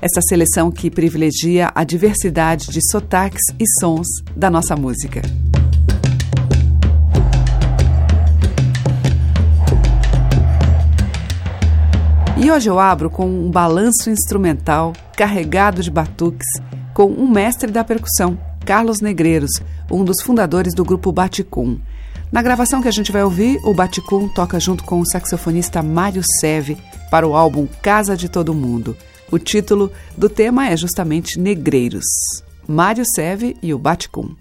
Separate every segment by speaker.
Speaker 1: essa seleção que privilegia a diversidade de sotaques e sons da nossa música. E hoje eu abro com um balanço instrumental carregado de batuques com um mestre da percussão, Carlos Negreiros, um dos fundadores do grupo Baticum. Na gravação que a gente vai ouvir, o Baticum toca junto com o saxofonista Mário Seve para o álbum Casa de Todo Mundo. O título do tema é justamente Negreiros. Mário Seve e o Baticum.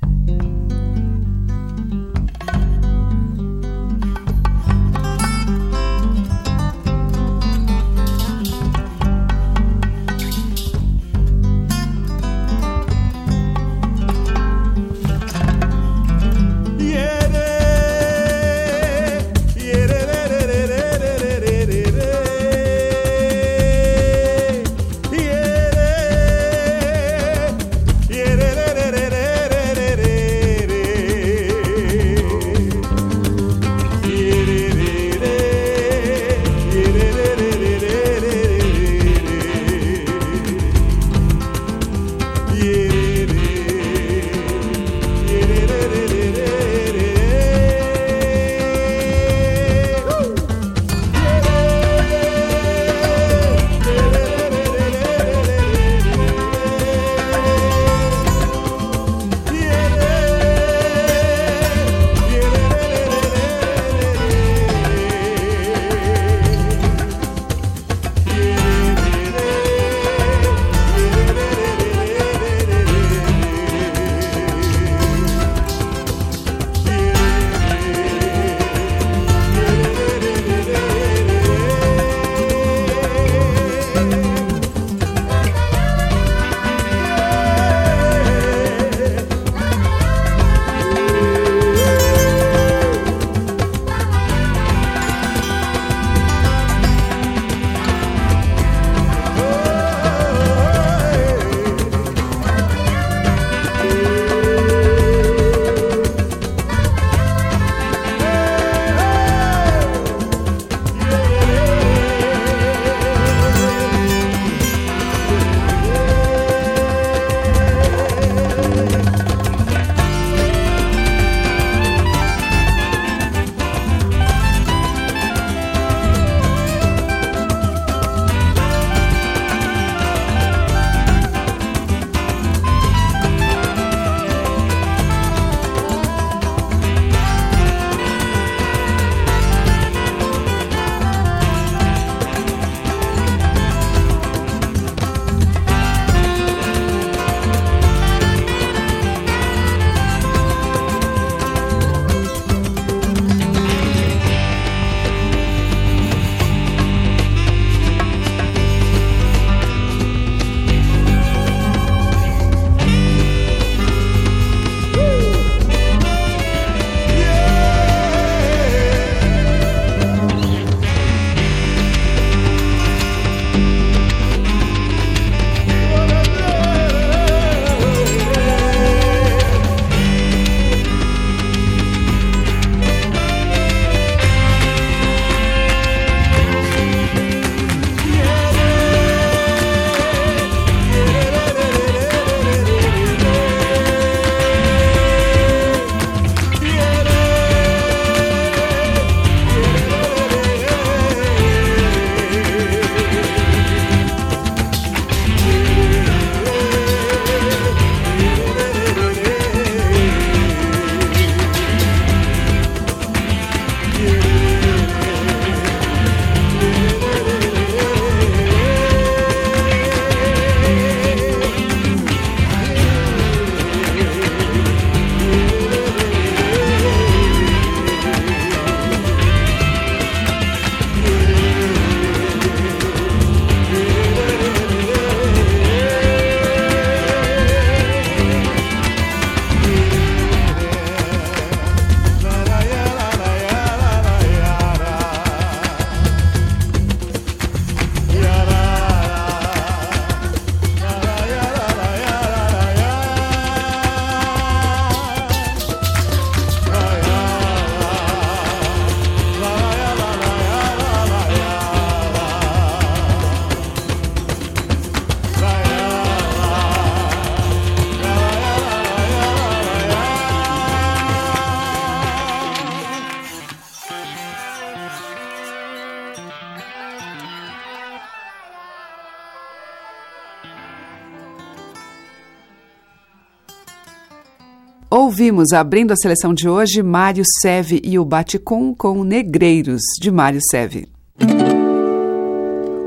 Speaker 1: Ouvimos, abrindo a seleção de hoje, Mário Seve e o Baticum com Negreiros, de Mário Seve.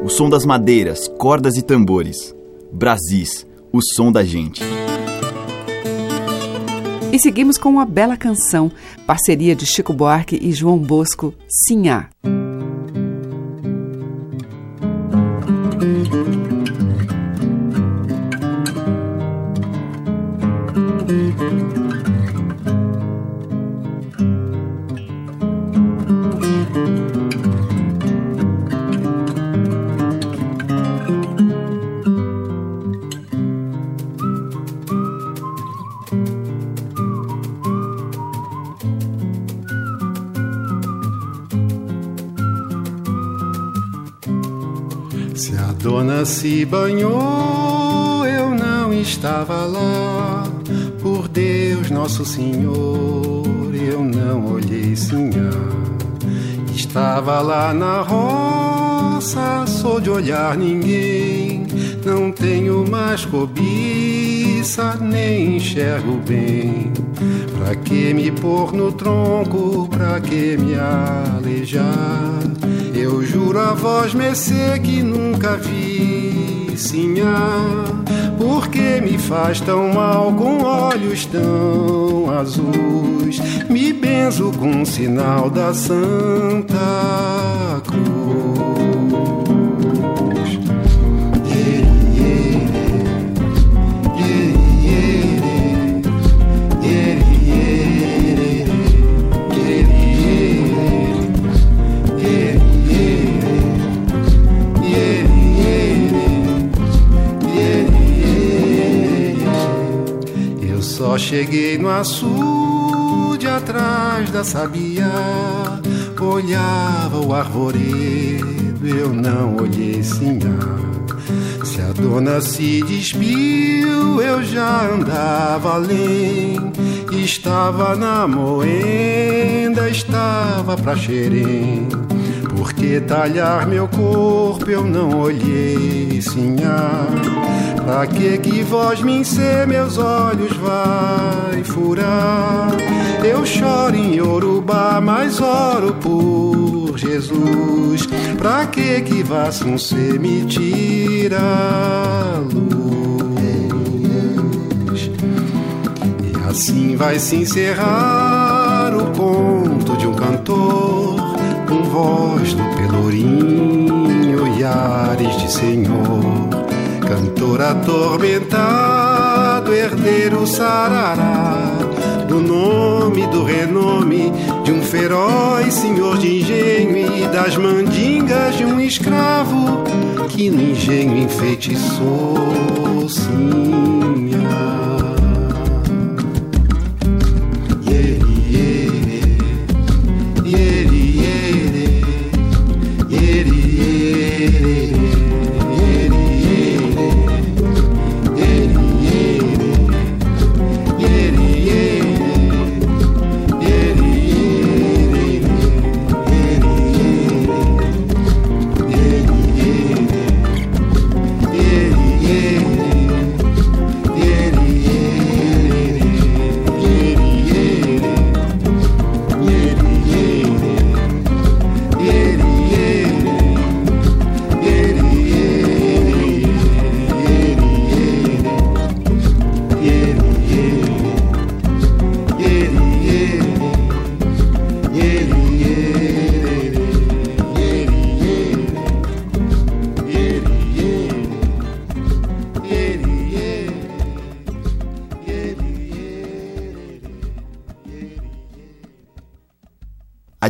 Speaker 2: O som das madeiras, cordas e tambores. Brasis, o som da gente.
Speaker 1: E seguimos com uma bela canção, parceria de Chico Buarque e João Bosco, Sinhá.
Speaker 3: Banhou, eu não estava lá. Por Deus, Nosso Senhor, eu não olhei sinhá. Estava lá na roça, sou de olhar ninguém. Não tenho mais cobiça, nem enxergo bem. Pra que me pôr no tronco, pra que me alejar? Eu juro a voz mercê que nunca vi sinhá Porque me faz tão mal com olhos tão azuis? Me benzo com um sinal da Santa Cruz Só cheguei no açude atrás da sabia, olhava o arvoredo, eu não olhei sinhá. Se a dona se despiu, eu já andava além. Estava na moenda, estava pra xerém. Por que talhar meu corpo eu não olhei sinhá? Pra que que voz me encer meus olhos vai furar? Eu choro em Yorubá, mas oro por Jesus. Pra que que um ser me tira a luz? E assim vai se encerrar o conto de um cantor voz do pelourinho e ares de senhor. Cantor atormentado, herdeiro sarará Do nome, do renome De um feroz senhor de engenho E das mandingas de um escravo Que no engenho enfeitiçou, sim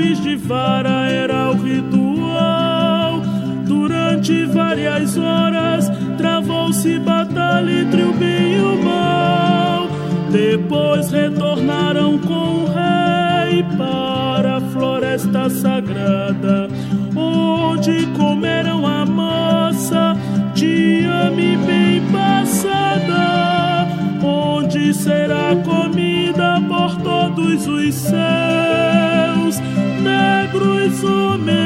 Speaker 4: golpes de vara era o ritual. Durante várias horas travou-se batalha entre o bem e o mal. Depois retornaram com o rei para a floresta sagrada, onde comeram a massa de ame bem passada, onde será comida por todos os céus negros homens.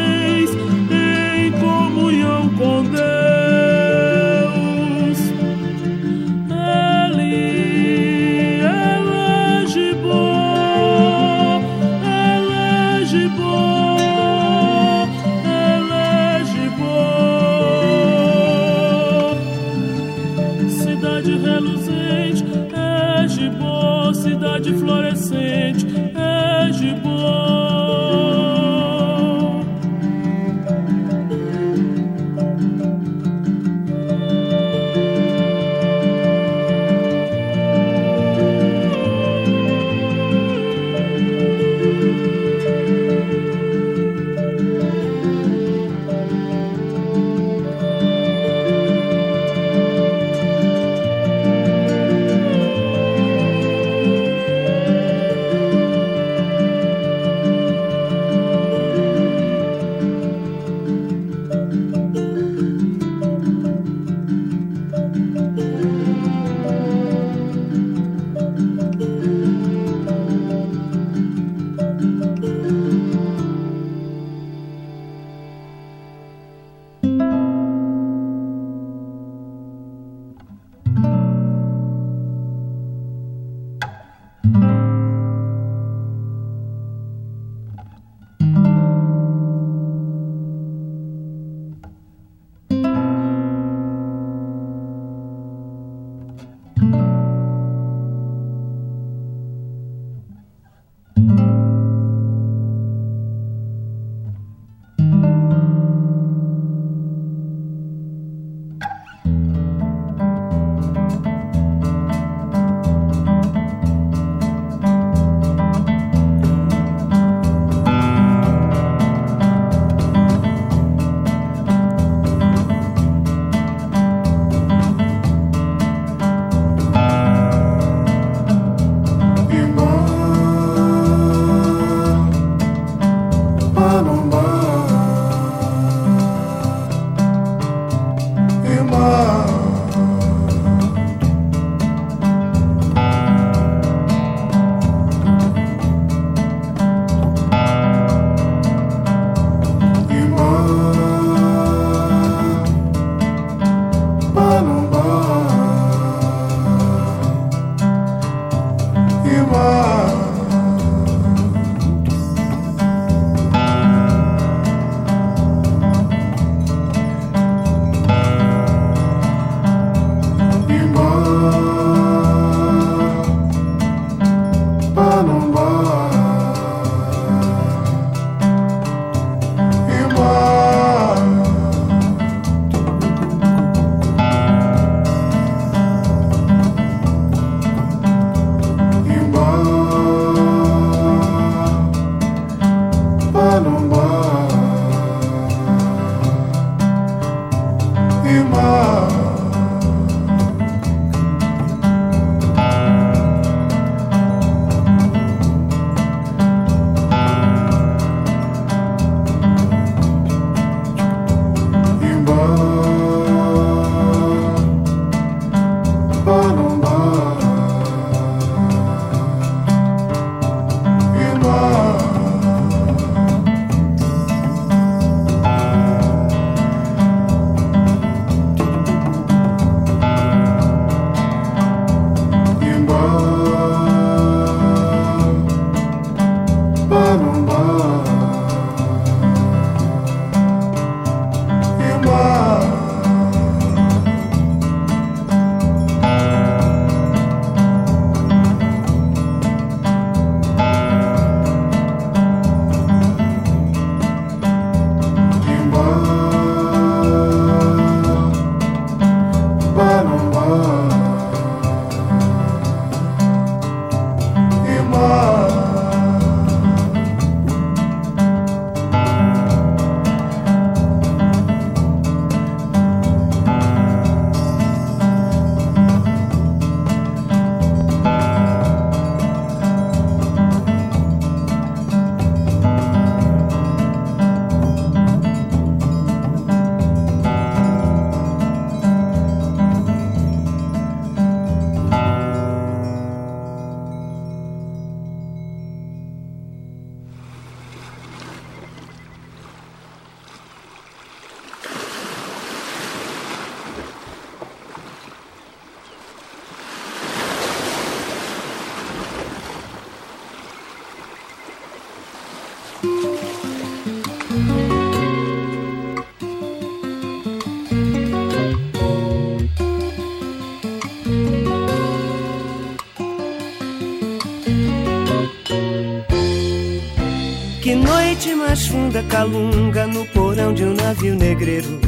Speaker 5: Calunga no porão de um navio negreiro.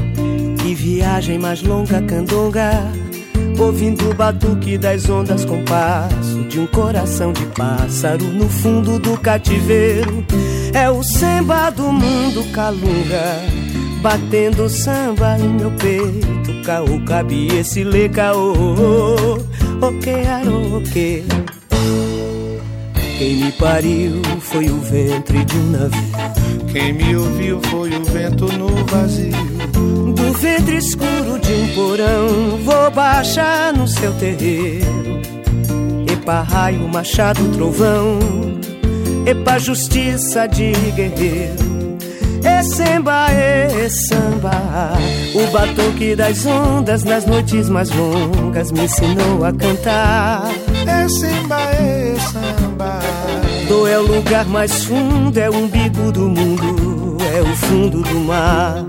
Speaker 5: Que viagem mais longa candonga, ouvindo o batuque das ondas com passo de um coração de pássaro no fundo do cativeiro. É o samba do mundo calunga, batendo samba em meu peito. Caô, cabe esse lê caô, ok, ok. Quem me pariu foi o ventre de um navio.
Speaker 6: Quem me ouviu foi o vento no vazio.
Speaker 5: Do ventre escuro de um porão, vou baixar no seu terreiro. Epa, raio, machado, trovão. Epa, justiça de guerreiro. E samba, e samba. O batuque das ondas nas noites mais longas me ensinou a cantar.
Speaker 6: E samba, e samba.
Speaker 5: Do é o lugar mais fundo, é o umbigo do mundo, é o fundo do mar.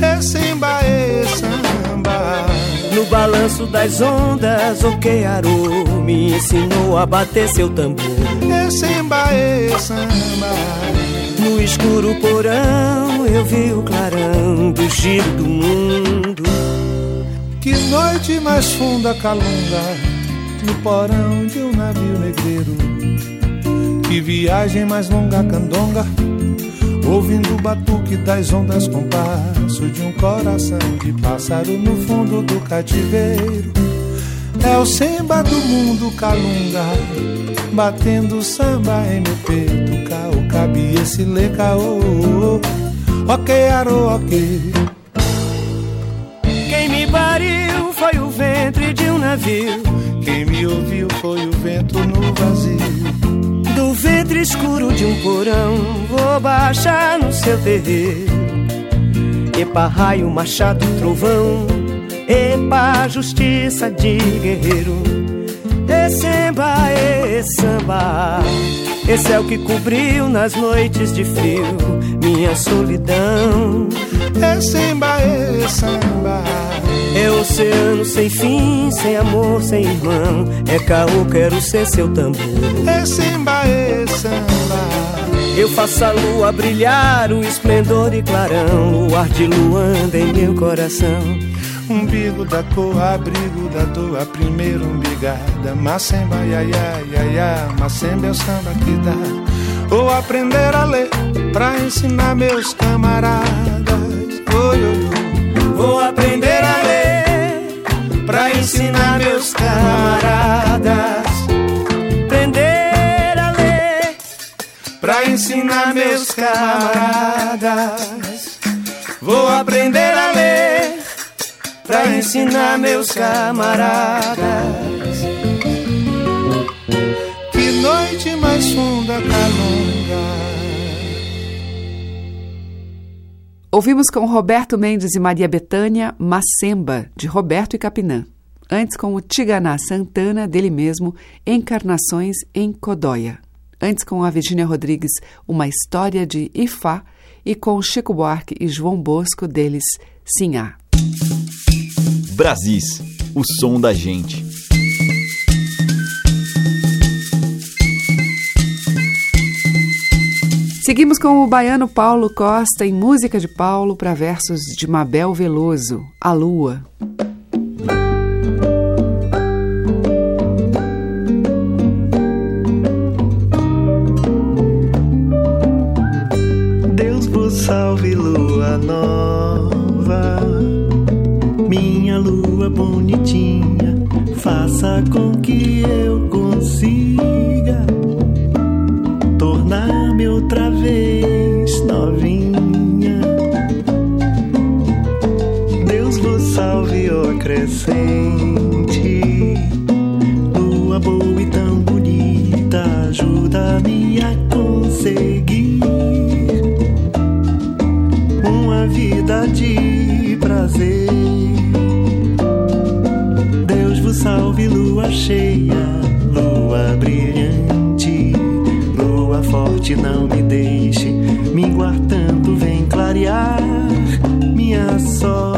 Speaker 6: É samba, é samba.
Speaker 5: No balanço das ondas, o quearô me ensinou a bater seu tambor.
Speaker 6: É samba, é samba.
Speaker 5: No escuro porão, eu vi o clarão do giro do mundo.
Speaker 6: Que noite mais funda calunga, no porão de um navio negreiro. Que viagem mais longa candonga Ouvindo o batuque das ondas com passo De um coração de pássaro no fundo do cativeiro. É o samba do mundo calunga Batendo samba em meu peito Caô, cabe esse lê caô. Ok, aro, ok.
Speaker 5: Quem me pariu foi o ventre de um navio
Speaker 6: Quem me ouviu foi o vento no vazio
Speaker 5: do ventre escuro de um porão, vou baixar no seu terreiro. Epa, raio, machado, trovão. Epa, justiça de guerreiro. E samba, e samba. Esse é o que cobriu nas noites de frio minha solidão.
Speaker 6: É samba, é samba.
Speaker 5: É oceano sem fim, sem amor, sem irmão. É caô, quero ser seu tambor.
Speaker 6: É samba, é samba.
Speaker 5: Eu faço a lua brilhar, o esplendor e clarão. Luar de luanda em meu coração.
Speaker 6: Umbigo da cor, abrigo da dor, a primeira umbigada. Macemba, ia, ia, ia, ia. Macemba é o samba que dá. Vou aprender a ler pra ensinar meus camaradas. Oi, oi.
Speaker 5: Vou aprender a ler pra ensinar meus
Speaker 7: camaradas. Aprender a ler pra ensinar meus camaradas. Vou aprender a ler pra ensinar meus camaradas.
Speaker 6: Noite mais funda, calunga.
Speaker 1: Ouvimos com Roberto Mendes e Maria Bethânia Macemba, de Roberto e Capinã. Antes com o Tiganá Santana, dele mesmo, Encarnações em Codóia. Antes com a Virginia Rodrigues, Uma História de Ifá. E com Chico Buarque e João Bosco, deles Sinhá.
Speaker 2: Brasis, o som da gente.
Speaker 1: Seguimos com o baiano Paulo Costa em Música de Paulo para versos de Mabel Veloso, A Lua.
Speaker 7: Deus vos salve, lua nova, minha lua bonitinha, faça com que eu tornar-me outra vez novinha. Deus vos salve, ó crescente, lua boa e tão bonita, ajuda-me a conseguir uma vida de prazer. Deus vos salve, lua cheia, lua forte, não me deixe minguar tanto, vem clarear minha sorte.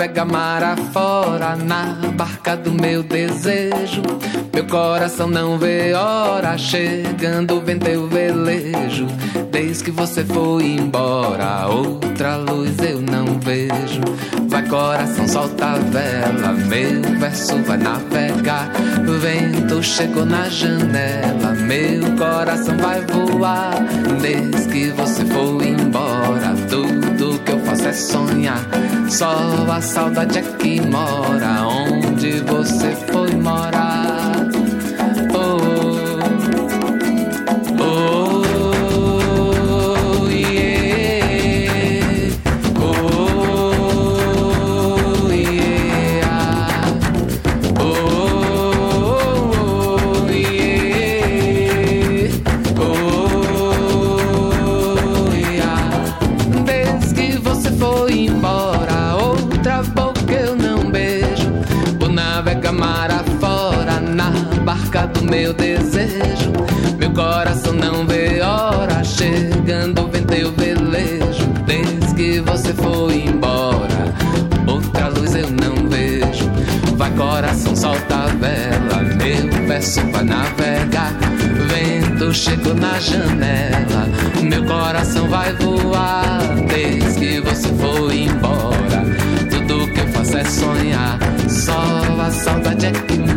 Speaker 8: Vou navegar mar afora na barca do meu desejo. Meu coração não vê hora, chegando vem teu velejo. Desde que você foi embora, outra luz eu não vejo. Vai coração, solta a vela, meu verso vai navegar. O vento chegou na janela, meu coração vai voar. Desde que você foi embora, é sonhar. Só a saudade é que mora onde você foi Chegou na janela, meu coração vai voar. Desde que você foi embora, tudo que eu faço é sonhar. Só a saudade é que mora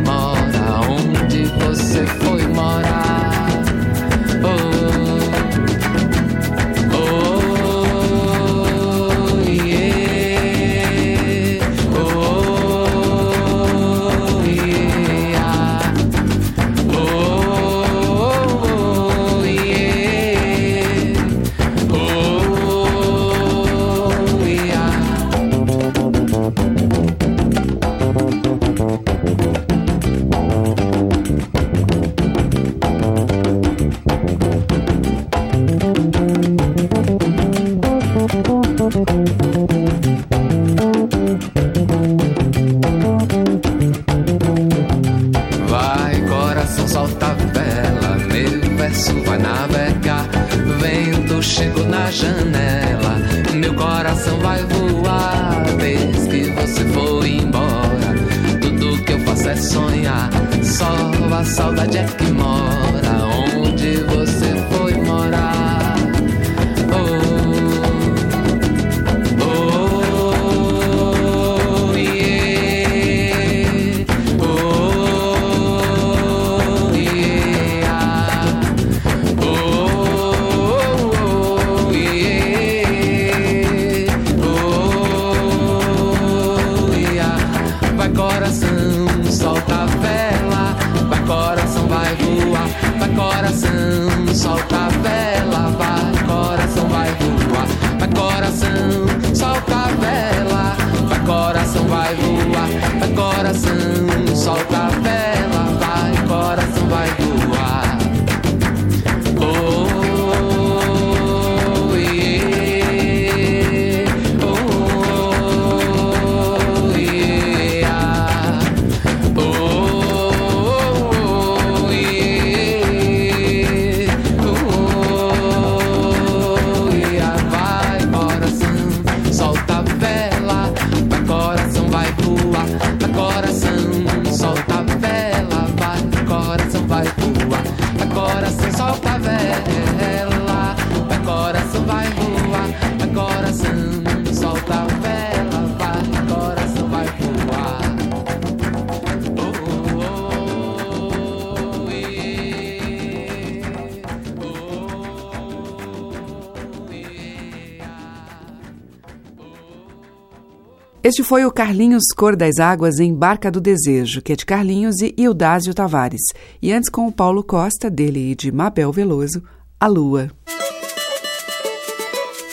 Speaker 1: Este foi o Carlinhos Cor das Águas em Barca do Desejo, que é de Carlinhos e Ildásio Tavares. E antes com o Paulo Costa, dele e de Mabel Veloso, A Lua.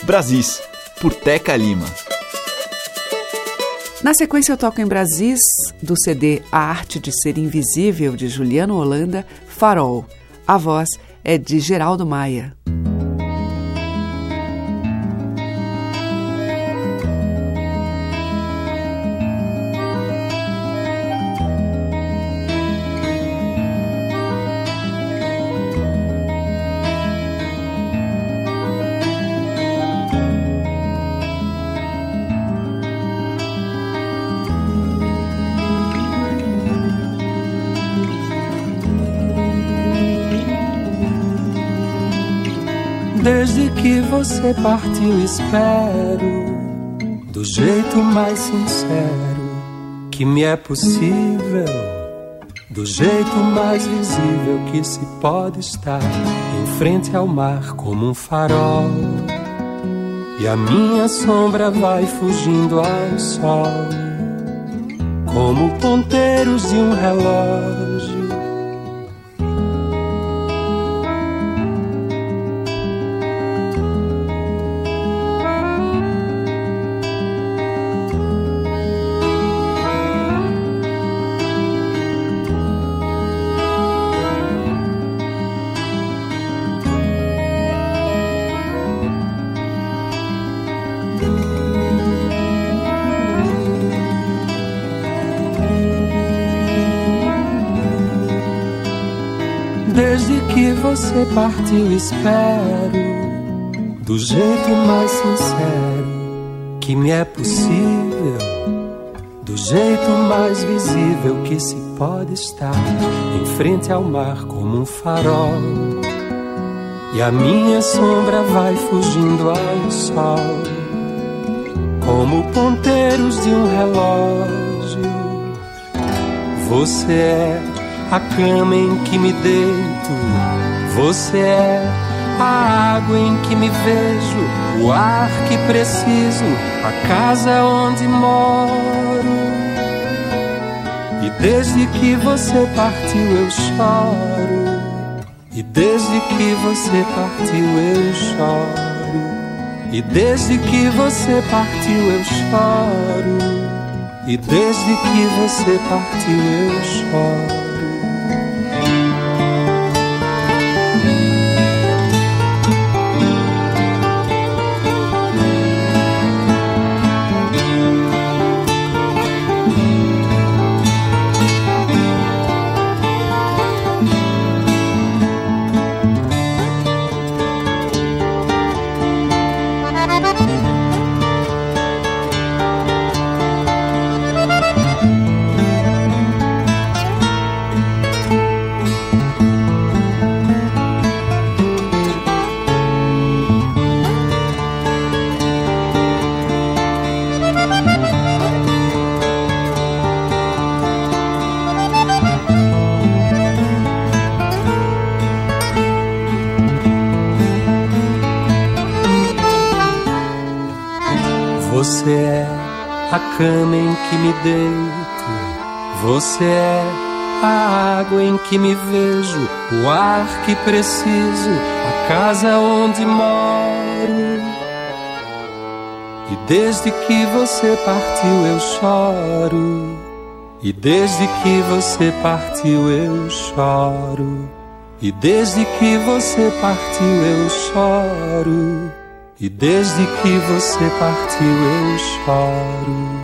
Speaker 2: Brasis, por Teca Lima.
Speaker 1: Na sequência eu toco em Brasis, do CD A Arte de Ser Invisível, de Juliano Holanda, Farol. A voz é de Geraldo Maia.
Speaker 9: Desde que você partiu, espero. Do jeito mais sincero que me é possível, do jeito mais visível que se pode estar em frente ao mar como um farol. E a minha sombra vai fugindo ao sol, como ponteiros de um relógio você partiu, espero. Do jeito mais sincero que me é possível, do jeito mais visível que se pode estar. Em frente ao mar como um farol. E a minha sombra vai fugindo ao sol, como ponteiros de um relógio. Você é a cama em que me deito. Você é a água em que me vejo, o ar que preciso, a casa onde moro. E desde que você partiu eu choro. E desde que você partiu eu choro. E desde que você partiu eu choro. E desde que você partiu eu choro. Cama em que me deito. Você é a água em que me vejo, o ar que preciso, a casa onde moro. E desde que você partiu eu choro. E desde que você partiu eu choro. E desde que você partiu eu choro. E desde que você partiu eu choro.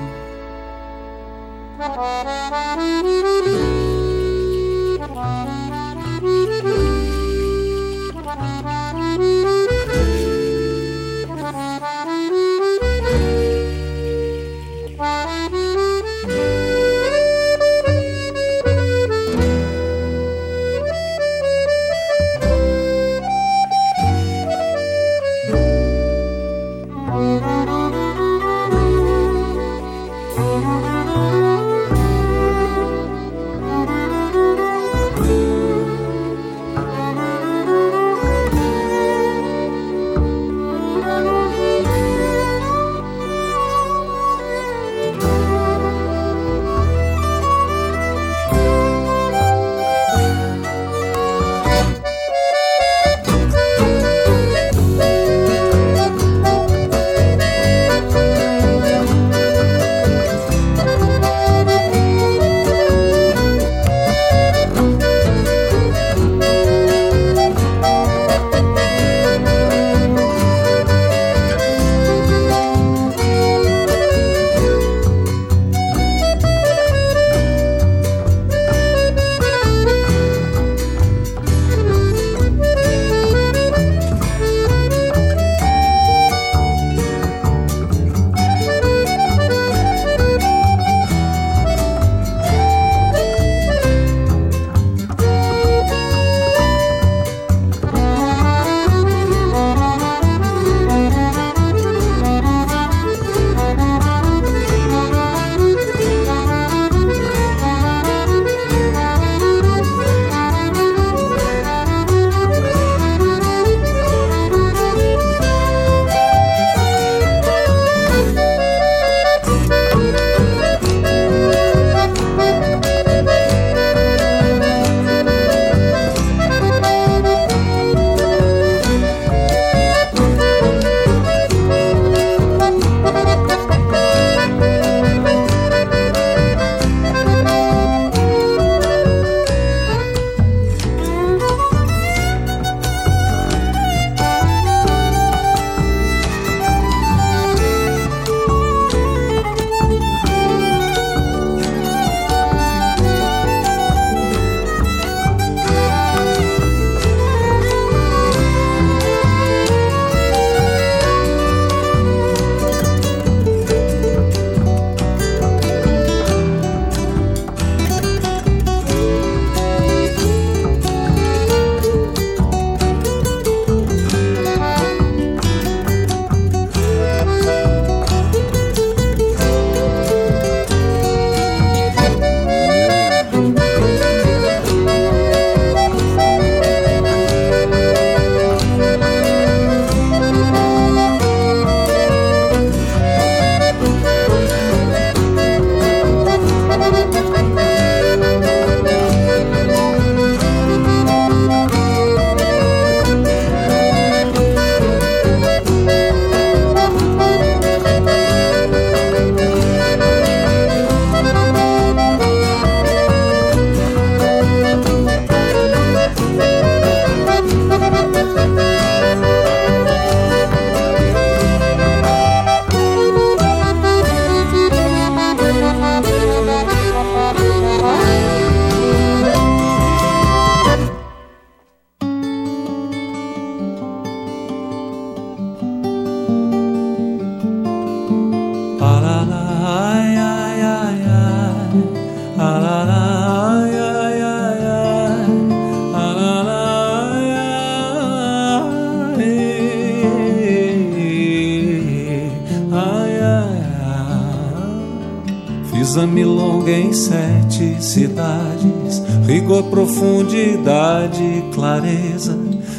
Speaker 10: Rigor, profundidade, clareza,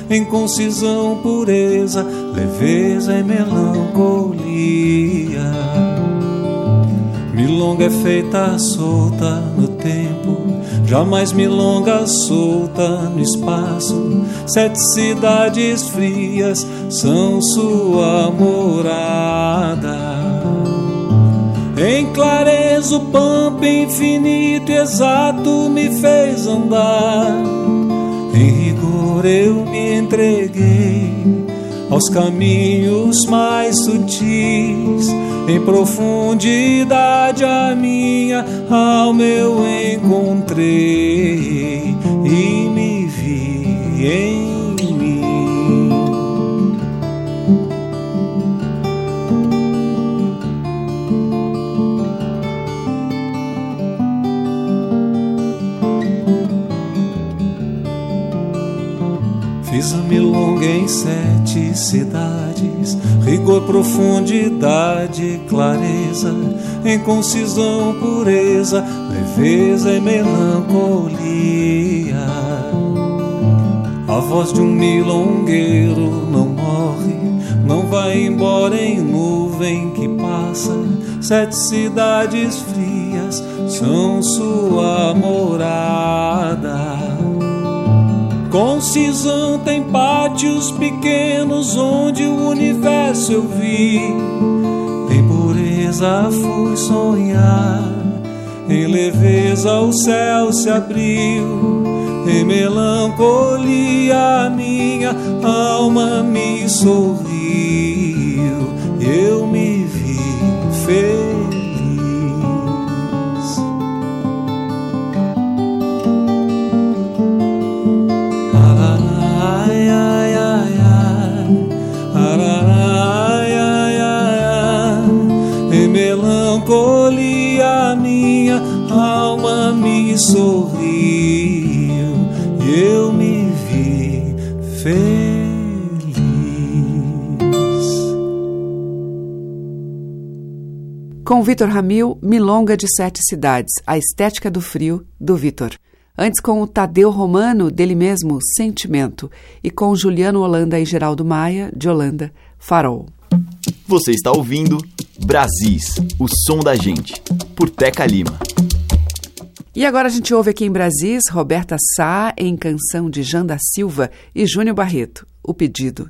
Speaker 10: em concisão, pureza, leveza e melancolia. Milonga é feita solta no tempo, jamais milonga solta no espaço. Sete cidades frias são sua morada. Em clareza o pampa infinito e exato me fez andar. Em rigor eu me entreguei aos caminhos mais sutis. Em profundidade a minha alma eu encontrei Fiz a milonga em sete cidades, rigor, profundidade, clareza, em concisão, pureza, leveza e melancolia. A voz de um milongueiro não morre, não vai embora em nuvem que passa. Sete cidades frias são sua morada. Concisão tem pátios pequenos onde o universo eu vi. Em pureza fui sonhar, em leveza o céu se abriu. Em melancolia minha alma me sorriu.
Speaker 11: Com Vitor Ramil, Milonga de Sete Cidades, a estética do frio, do Vitor. Antes com o Tadeu Romano, dele mesmo, Sentimento. E com Juliano Holanda e Geraldo Maia, de Holanda, Farol.
Speaker 2: Você está ouvindo Brasis, o som da gente, por Teca Lima.
Speaker 11: E agora a gente ouve aqui em Brasis Roberta Sá em canção de Janda Silva e Júnior Barreto, O Pedido.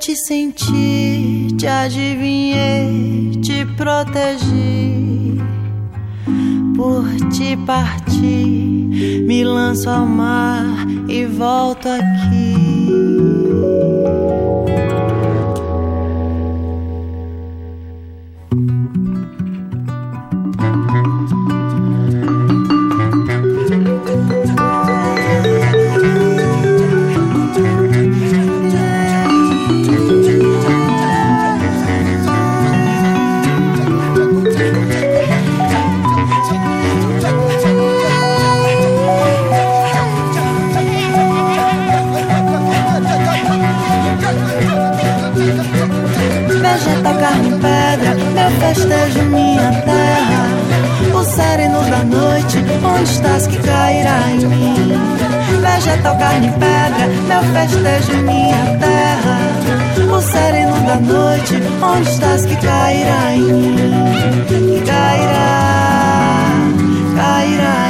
Speaker 12: Te senti, te adivinhei, te protegi. Por te partir, me lanço ao mar e volto aqui. Festejo, minha terra. O sereno da noite, onde estás que cairá em mim? Vegetal, carne e pedra, meu festejo, minha terra. O sereno da noite, onde estás que cairá em mim? Que cairá, cairá em mim,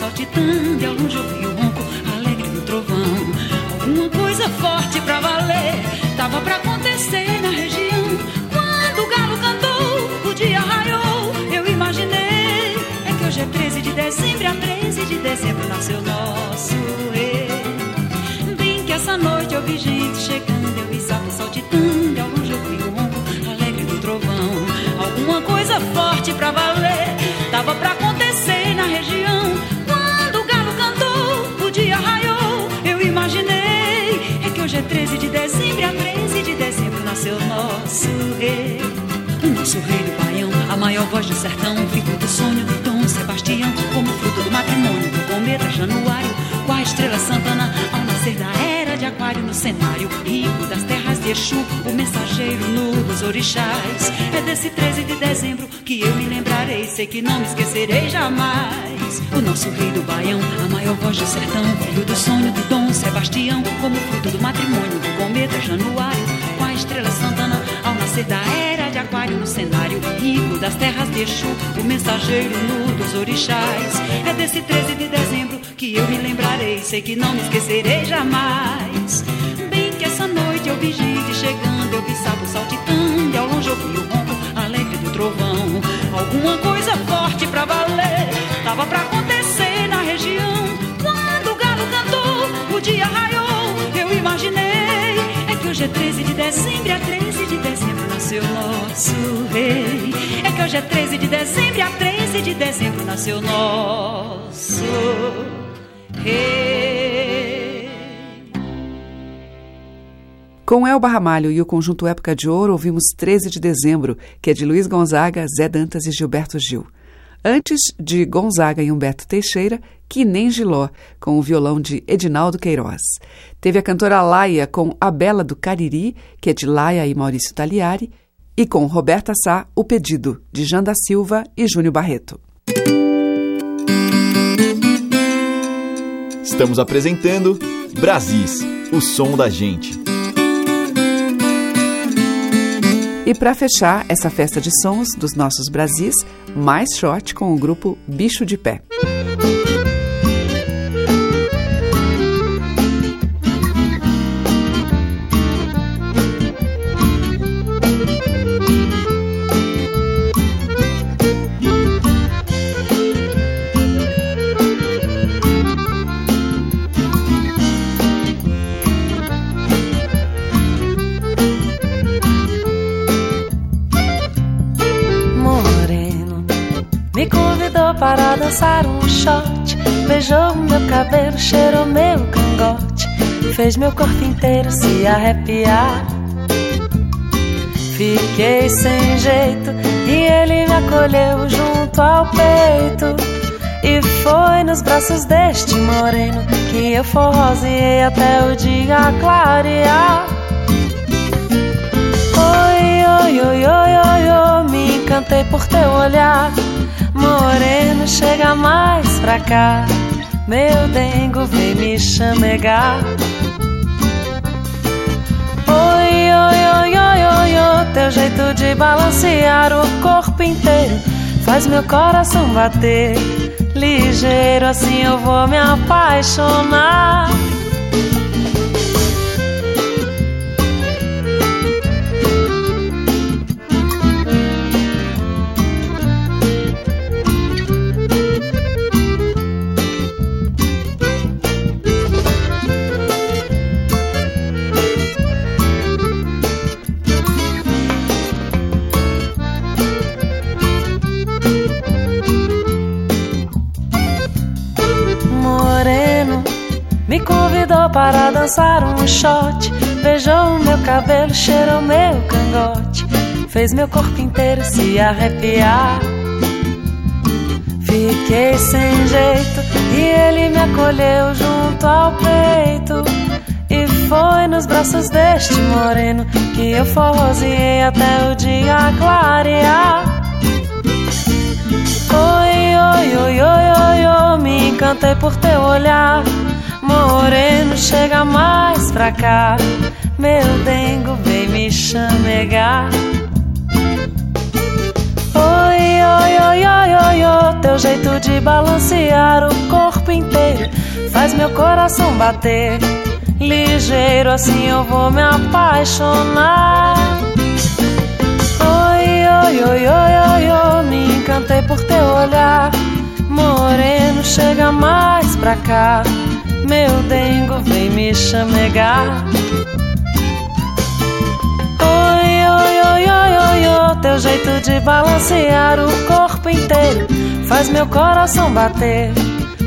Speaker 13: Vi Nosso rei do Baião, a maior voz do sertão, filho do sonho do Dom Sebastião, como fruto do matrimônio do cometa Januário, com a estrela Santana, ao nascer da era de Aquário no cenário, rico das terras de Exu, o mensageiro nu dos orixás. É desse 13 de dezembro que eu me lembrarei, sei que não me esquecerei jamais. O nosso rei do Baião, a maior voz do sertão, filho do sonho do Dom Sebastião, como fruto do matrimônio do cometa Januário, com a estrela Santana, ao nascer da era Aquário no cenário, rico das terras de Exu, o mensageiro nu dos orixás. É desse 13 de dezembro que eu me lembrarei, sei que não me esquecerei jamais. Bem que essa noite eu vi gente chegando, eu vi sapo saltitando, e ao longe eu vi o ronco alegre do trovão. Alguma coisa forte pra valer, tava pra acontecer na região. Quando o galo cantou, o dia raiou, eu imaginei. Que hoje é 13 de dezembro, a 13 de dezembro nasceu nosso rei. É que hoje é 13 de dezembro, a 13 de dezembro nasceu nosso rei.
Speaker 1: Com Elba Ramalho e o conjunto Época de Ouro, ouvimos 13 de dezembro, que é de Luiz Gonzaga, Zé Dantas e Gilberto Gil. Antes de Gonzaga e Humberto Teixeira, Que Nem Giló, com o violão de Edinaldo Queiroz. Teve a cantora Laia com A Bela do Cariri, que é de Laia e Maurício Taliari, e com Roberta Sá, O Pedido, de Janda Silva e Júnior Barreto.
Speaker 2: Estamos apresentando Brasis, o som da gente.
Speaker 1: E para fechar essa festa de sons dos nossos Brasis, mais shot com o grupo Bicho de Pé.
Speaker 14: Dançar um shot. Beijou meu cabelo, cheirou meu cangote. Fez meu corpo inteiro se arrepiar. Fiquei sem jeito e ele me acolheu junto ao peito. E foi nos braços deste moreno que eu forroseei até o dia clarear. Oi, oi, oi, oi, oi, oi, me encantei por teu olhar. Moreno, chega mais pra cá. Meu dengo vem me chamegar. Oi, oi, oi, oi, oi, oi, teu jeito de balancear o corpo inteiro faz meu coração bater. Ligeiro assim eu vou me apaixonar. Dançar um shot. Beijou meu cabelo, cheirou meu cangote. Fez meu corpo inteiro se arrepiar. Fiquei sem jeito e ele me acolheu junto ao peito. E foi nos braços deste moreno que eu forroseei até o dia clarear. Oi, oi, oi, oi, oi, oi, me encantei por teu olhar. Moreno, chega mais pra cá. Meu dengo vem me chamegar. Oi, oi, oi, oi, oi, teu jeito de balancear o corpo inteiro faz meu coração bater ligeiro, assim eu vou me apaixonar. Oi, oi, oi, oi, oi, oi, me encantei por teu olhar. Moreno, chega mais pra cá. Meu dengo, vem me chamegar. Oi, oi, oi, oi, oi, oi, teu jeito de balancear o corpo inteiro faz meu coração bater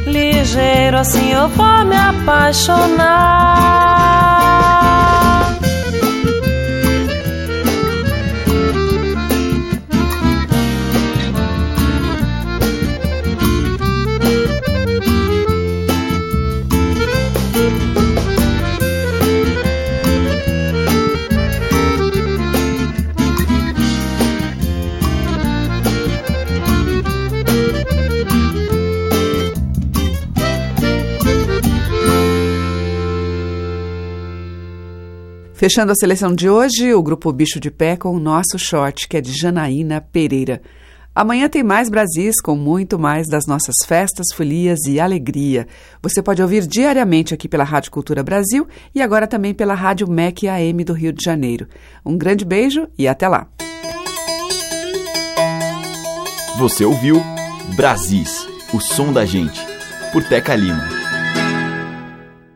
Speaker 14: ligeiro, assim eu vou me apaixonar.
Speaker 1: Fechando a seleção de hoje, o grupo Bicho de Pé com o nosso short, que é de Janaína Pereira. Amanhã tem mais Brasis com muito mais das nossas festas, folias e alegria. Você pode ouvir diariamente aqui pela Rádio Cultura Brasil e agora também pela Rádio MEC AM do Rio de Janeiro. Um grande beijo e até lá.
Speaker 2: Você ouviu Brasis, o som da gente, por Teca Lima.